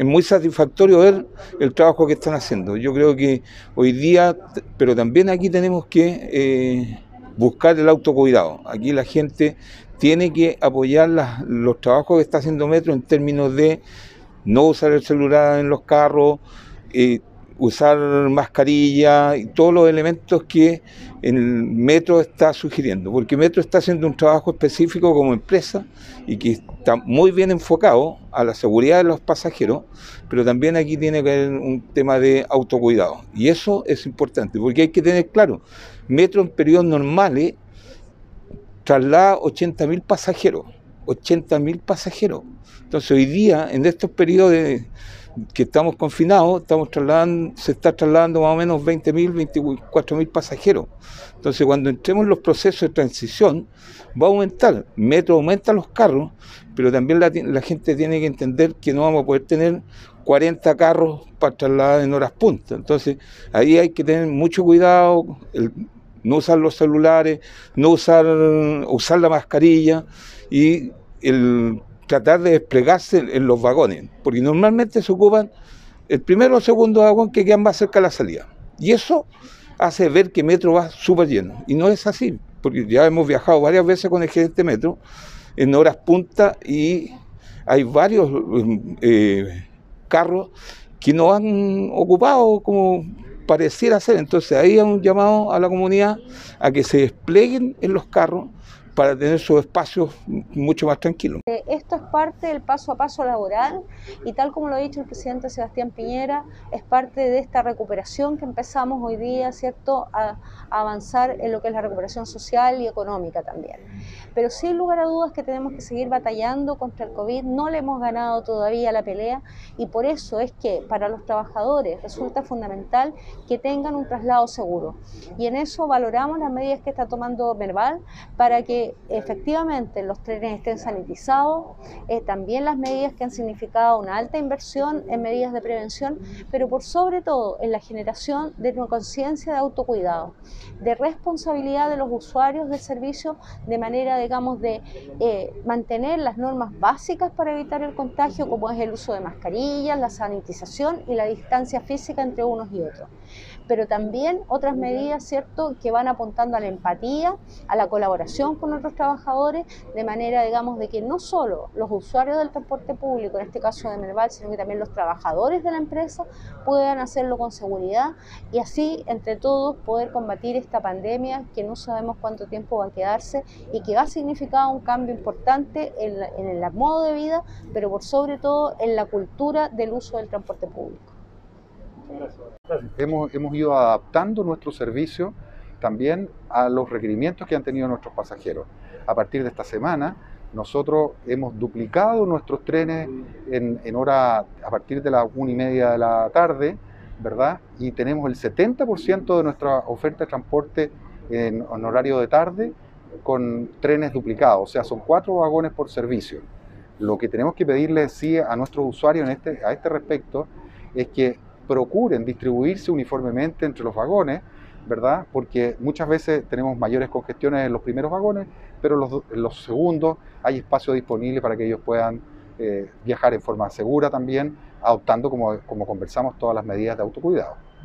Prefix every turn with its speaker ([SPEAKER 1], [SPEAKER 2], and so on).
[SPEAKER 1] es muy satisfactorio ver el trabajo que están haciendo. Yo creo que hoy día, pero también aquí tenemos que eh, buscar el autocuidado. Aquí la gente tiene que apoyar los trabajos que está haciendo Metro en términos de no usar el celular en los carros, eh, usar mascarilla y todos los elementos que el Metro está sugiriendo, porque Metro está haciendo un trabajo específico como empresa y que está muy bien enfocado a la seguridad de los pasajeros, pero también aquí tiene que haber un tema de autocuidado. Y eso es importante, porque hay que tener claro, Metro en periodos normales traslada 80.000 pasajeros, 80.000 pasajeros. Entonces hoy día, en estos periodos de que estamos confinados, estamos trasladando, se está trasladando más o menos 20.000, 24.000 pasajeros. Entonces, cuando entremos en los procesos de transición, va a aumentar. Metro aumenta los carros, pero también la, gente tiene que entender que no vamos a poder tener 40 carros para trasladar en horas punta. Entonces, ahí hay que tener mucho cuidado, no usar los celulares, no usar, usar la mascarilla y el tratar de desplegarse en los vagones, porque normalmente se ocupan el primero o segundo vagón que quedan más cerca de la salida. Y eso hace ver que Metro va súper lleno. Y no es así, porque ya hemos viajado varias veces con el gerente Metro en horas punta y hay varios eh, carros que no han ocupado como pareciera ser. Entonces ahí un llamado a la comunidad a que se desplieguen en los carros para tener sus espacios mucho más tranquilos.
[SPEAKER 2] Eh, esto es parte del paso a paso laboral y tal como lo ha dicho el presidente Sebastián Piñera, es parte de esta recuperación que empezamos hoy día, ¿cierto?, a, avanzar en lo que es la recuperación social y económica también. Pero sin lugar a dudas que tenemos que seguir batallando contra el COVID, no le hemos ganado todavía la pelea y por eso es que para los trabajadores resulta fundamental que tengan un traslado seguro. Y en eso valoramos las medidas que está tomando Merval para que efectivamente los trenes estén sanitizados, eh, también las medidas que han significado una alta inversión en medidas de prevención, pero por sobre todo en la generación de una conciencia de autocuidado, de responsabilidad de los usuarios del servicio, de manera, digamos, de eh, mantener las normas básicas para evitar el contagio, como es el uso de mascarillas, la sanitización y la distancia física entre unos y otros pero también otras medidas, ¿cierto?, que van apuntando a la empatía, a la colaboración con otros trabajadores, de manera, digamos, de que no solo los usuarios del transporte público, en este caso de Merval, sino que también los trabajadores de la empresa puedan hacerlo con seguridad y así, entre todos, poder combatir esta pandemia que no sabemos cuánto tiempo va a quedarse y que va a significar un cambio importante en, en el modo de vida, pero por sobre todo en la cultura del uso del transporte público.
[SPEAKER 3] Hemos, hemos ido adaptando nuestro servicio también a los requerimientos que han tenido nuestros pasajeros. A partir de esta semana, nosotros hemos duplicado nuestros trenes en, en hora a partir de las una y media de la tarde, ¿verdad? Y tenemos el 70% de nuestra oferta de transporte en, en, horario de tarde con trenes duplicados, o sea, son cuatro vagones por servicio. Lo que tenemos que pedirle sí a nuestros usuarios en este, a este respecto es que procuren distribuirse uniformemente entre los vagones, ¿verdad? Porque muchas veces tenemos mayores congestiones en los primeros vagones, pero en los, segundos hay espacio disponible para que ellos puedan eh, viajar en forma segura también, adoptando, como, como conversamos, todas las medidas de autocuidado.